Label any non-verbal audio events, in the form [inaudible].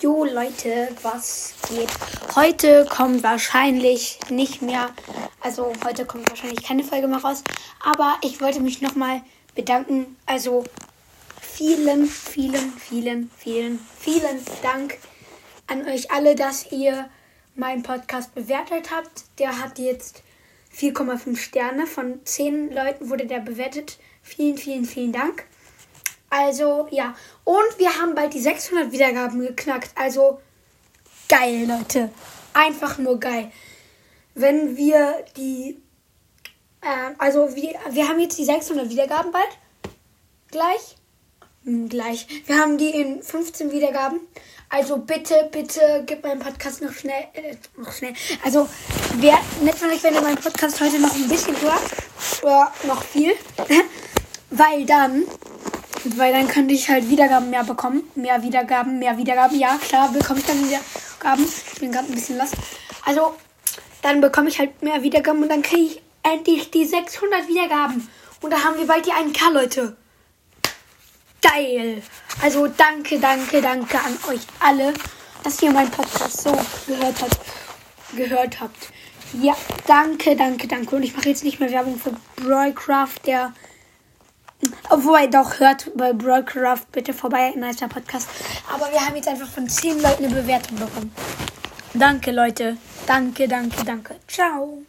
Jo Leute, was geht? Heute kommt wahrscheinlich nicht mehr, also heute kommt wahrscheinlich keine Folge mehr raus, aber ich wollte mich nochmal bedanken. Also vielen, vielen, vielen, vielen, vielen Dank an euch alle, dass ihr meinen Podcast bewertet habt. Der hat jetzt 4,5 Sterne. Von 10 Leuten wurde der bewertet. Vielen, vielen, vielen Dank. Also, ja. Und wir haben bald die 600 Wiedergaben geknackt. Also, geil, Leute. Einfach nur geil. Wenn wir die. Äh, also, wir, wir haben jetzt die 600 Wiedergaben bald. Gleich. Hm, gleich. Wir haben die in 15 Wiedergaben. Also bitte, bitte gib meinen Podcast noch schnell, äh, noch schnell. Also wäre nett von euch, wenn ihr meinen Podcast heute noch ein bisschen hört. Oder noch viel. [laughs] weil dann, weil dann könnte ich halt Wiedergaben mehr bekommen. Mehr Wiedergaben, mehr Wiedergaben. Ja, klar, bekomme ich dann Wiedergaben. Ich bin gerade ein bisschen lost. Also, dann bekomme ich halt mehr Wiedergaben und dann kriege ich endlich die 600 Wiedergaben. Und da haben wir bald die 1K, Leute geil. Also danke, danke, danke an euch alle, dass ihr meinen Podcast so gehört habt. Gehört habt. Ja, danke, danke, danke. Und ich mache jetzt nicht mehr Werbung für Broadcraft, der. Obwohl, doch, hört bei Broadcraft bitte vorbei, nicer Podcast. Aber wir haben jetzt einfach von 10 Leuten eine Bewertung bekommen. Danke, Leute. Danke, danke, danke. Ciao.